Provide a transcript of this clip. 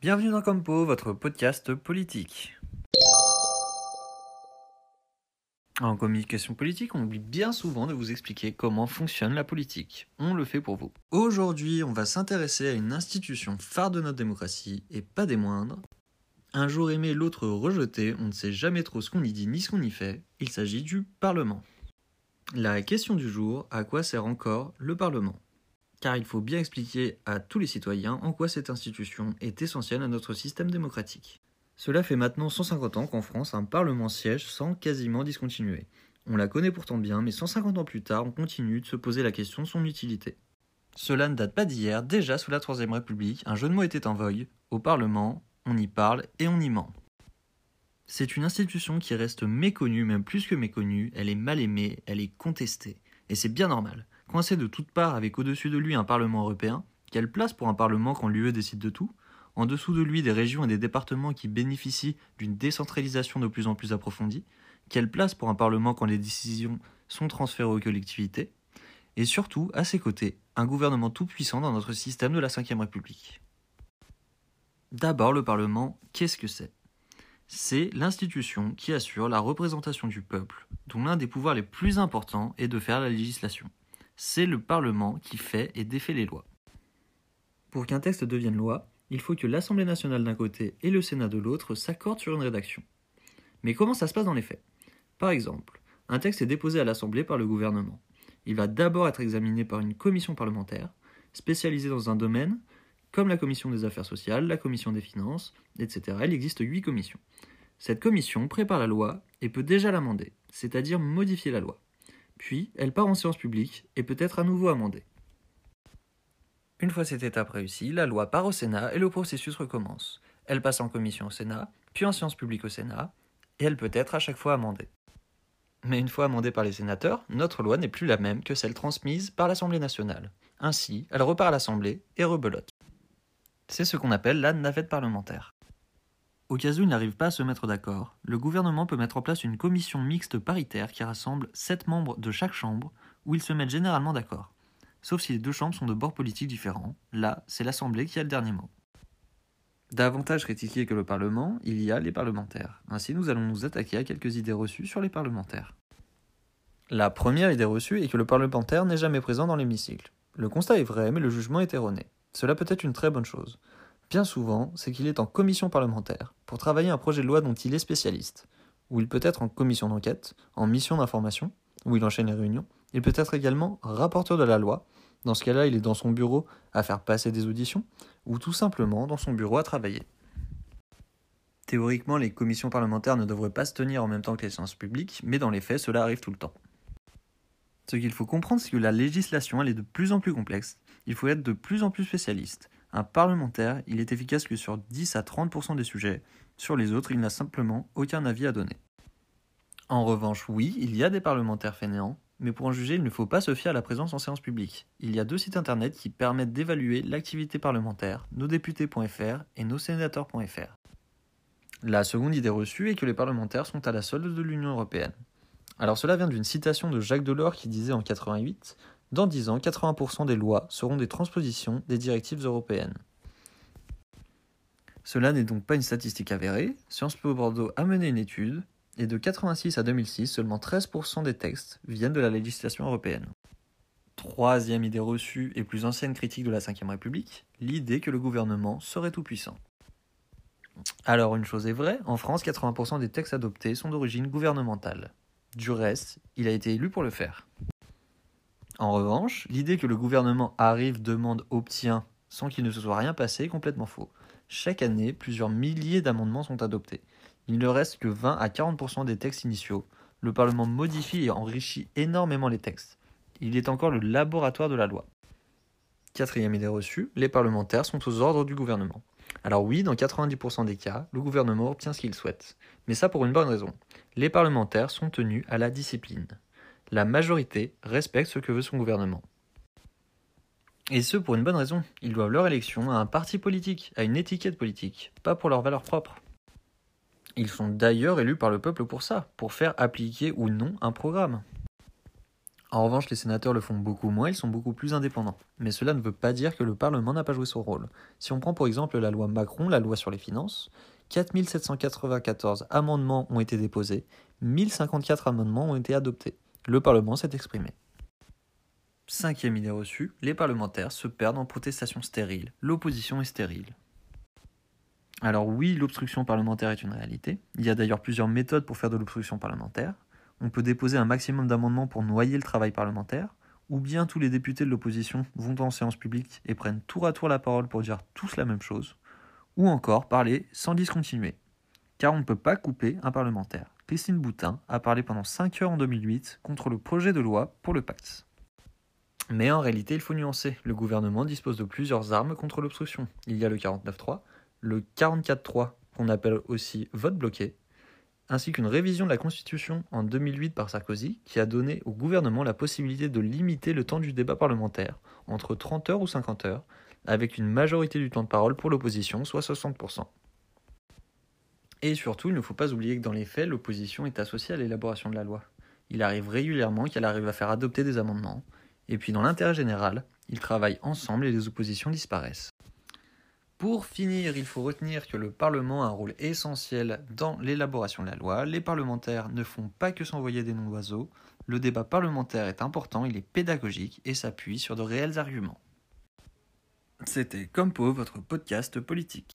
Bienvenue dans Campo, votre podcast politique. En communication politique, on oublie bien souvent de vous expliquer comment fonctionne la politique. On le fait pour vous. Aujourd'hui, on va s'intéresser à une institution phare de notre démocratie, et pas des moindres. Un jour aimé, l'autre rejeté, on ne sait jamais trop ce qu'on y dit ni ce qu'on y fait. Il s'agit du Parlement. La question du jour, à quoi sert encore le Parlement? Car il faut bien expliquer à tous les citoyens en quoi cette institution est essentielle à notre système démocratique. Cela fait maintenant 150 ans qu'en France un Parlement siège sans quasiment discontinuer. On la connaît pourtant bien, mais 150 ans plus tard, on continue de se poser la question de son utilité. Cela ne date pas d'hier, déjà sous la Troisième République, un jeu de mots était en vogue. Au Parlement, on y parle et on y ment. C'est une institution qui reste méconnue, même plus que méconnue, elle est mal aimée, elle est contestée. Et c'est bien normal. Coincé de toutes parts avec au-dessus de lui un Parlement européen, quelle place pour un Parlement quand l'UE décide de tout? En dessous de lui des régions et des départements qui bénéficient d'une décentralisation de plus en plus approfondie? Quelle place pour un Parlement quand les décisions sont transférées aux collectivités? Et surtout, à ses côtés, un gouvernement tout-puissant dans notre système de la Ve République. D'abord, le Parlement, qu'est-ce que c'est? C'est l'institution qui assure la représentation du peuple, dont l'un des pouvoirs les plus importants est de faire la législation c'est le Parlement qui fait et défait les lois. Pour qu'un texte devienne loi, il faut que l'Assemblée nationale d'un côté et le Sénat de l'autre s'accordent sur une rédaction. Mais comment ça se passe dans les faits? Par exemple, un texte est déposé à l'Assemblée par le gouvernement. Il va d'abord être examiné par une commission parlementaire, spécialisée dans un domaine, comme la commission des affaires sociales, la commission des finances, etc. Il existe huit commissions. Cette commission prépare la loi et peut déjà l'amender, c'est-à-dire modifier la loi puis elle part en séance publique et peut être à nouveau amendée. Une fois cette étape réussie, la loi part au Sénat et le processus recommence. Elle passe en commission au Sénat, puis en séance publique au Sénat, et elle peut être à chaque fois amendée. Mais une fois amendée par les sénateurs, notre loi n'est plus la même que celle transmise par l'Assemblée nationale. Ainsi, elle repart à l'Assemblée et rebelote. C'est ce qu'on appelle la navette parlementaire. Au cas où il n'arrive pas à se mettre d'accord, le gouvernement peut mettre en place une commission mixte paritaire qui rassemble 7 membres de chaque chambre, où ils se mettent généralement d'accord. Sauf si les deux chambres sont de bords politiques différents, là, c'est l'Assemblée qui a le dernier mot. Davantage critiqué que le Parlement, il y a les parlementaires. Ainsi, nous allons nous attaquer à quelques idées reçues sur les parlementaires. La première idée reçue est que le parlementaire n'est jamais présent dans l'hémicycle. Le constat est vrai, mais le jugement est erroné. Cela peut être une très bonne chose. Bien souvent, c'est qu'il est en commission parlementaire pour travailler un projet de loi dont il est spécialiste, ou il peut être en commission d'enquête, en mission d'information, où il enchaîne les réunions. Il peut être également rapporteur de la loi. Dans ce cas-là, il est dans son bureau à faire passer des auditions, ou tout simplement dans son bureau à travailler. Théoriquement, les commissions parlementaires ne devraient pas se tenir en même temps que les séances publiques, mais dans les faits, cela arrive tout le temps. Ce qu'il faut comprendre, c'est que la législation, elle est de plus en plus complexe. Il faut être de plus en plus spécialiste. Un parlementaire, il est efficace que sur 10 à 30% des sujets. Sur les autres, il n'a simplement aucun avis à donner. En revanche, oui, il y a des parlementaires fainéants, mais pour en juger, il ne faut pas se fier à la présence en séance publique. Il y a deux sites internet qui permettent d'évaluer l'activité parlementaire, nosdéputés.fr et nossénateurs.fr. La seconde idée reçue est que les parlementaires sont à la solde de l'Union européenne. Alors cela vient d'une citation de Jacques Delors qui disait en 88 dans 10 ans, 80% des lois seront des transpositions des directives européennes. Cela n'est donc pas une statistique avérée. Sciences Po Bordeaux a mené une étude, et de 86 à 2006, seulement 13% des textes viennent de la législation européenne. Troisième idée reçue et plus ancienne critique de la Ve République, l'idée que le gouvernement serait tout-puissant. Alors une chose est vraie, en France, 80% des textes adoptés sont d'origine gouvernementale. Du reste, il a été élu pour le faire. En revanche, l'idée que le gouvernement arrive, demande, obtient sans qu'il ne se soit rien passé est complètement faux. Chaque année, plusieurs milliers d'amendements sont adoptés. Il ne reste que 20 à 40% des textes initiaux. Le Parlement modifie et enrichit énormément les textes. Il est encore le laboratoire de la loi. Quatrième idée reçue, les parlementaires sont aux ordres du gouvernement. Alors oui, dans 90% des cas, le gouvernement obtient ce qu'il souhaite. Mais ça pour une bonne raison. Les parlementaires sont tenus à la discipline la majorité respecte ce que veut son gouvernement. Et ce pour une bonne raison, ils doivent leur élection à un parti politique, à une étiquette politique, pas pour leurs valeurs propres. Ils sont d'ailleurs élus par le peuple pour ça, pour faire appliquer ou non un programme. En revanche, les sénateurs le font beaucoup moins, ils sont beaucoup plus indépendants. Mais cela ne veut pas dire que le Parlement n'a pas joué son rôle. Si on prend pour exemple la loi Macron, la loi sur les finances, 4794 amendements ont été déposés, 1054 amendements ont été adoptés. Le Parlement s'est exprimé. Cinquième idée reçue, les parlementaires se perdent en protestations stériles. L'opposition est stérile. Alors oui, l'obstruction parlementaire est une réalité. Il y a d'ailleurs plusieurs méthodes pour faire de l'obstruction parlementaire. On peut déposer un maximum d'amendements pour noyer le travail parlementaire, ou bien tous les députés de l'opposition vont en séance publique et prennent tour à tour la parole pour dire tous la même chose, ou encore parler sans discontinuer. Car on ne peut pas couper un parlementaire. Christine Boutin a parlé pendant 5 heures en 2008 contre le projet de loi pour le Pacte. Mais en réalité, il faut nuancer. Le gouvernement dispose de plusieurs armes contre l'obstruction. Il y a le 49.3, le 44.3, qu'on appelle aussi vote bloqué, ainsi qu'une révision de la Constitution en 2008 par Sarkozy, qui a donné au gouvernement la possibilité de limiter le temps du débat parlementaire, entre 30 heures ou 50 heures, avec une majorité du temps de parole pour l'opposition, soit 60%. Et surtout, il ne faut pas oublier que dans les faits, l'opposition est associée à l'élaboration de la loi. Il arrive régulièrement qu'elle arrive à faire adopter des amendements, et puis dans l'intérêt général, ils travaillent ensemble et les oppositions disparaissent. Pour finir, il faut retenir que le Parlement a un rôle essentiel dans l'élaboration de la loi. Les parlementaires ne font pas que s'envoyer des noms d'oiseaux. Le débat parlementaire est important, il est pédagogique et s'appuie sur de réels arguments. C'était Compo, votre podcast politique.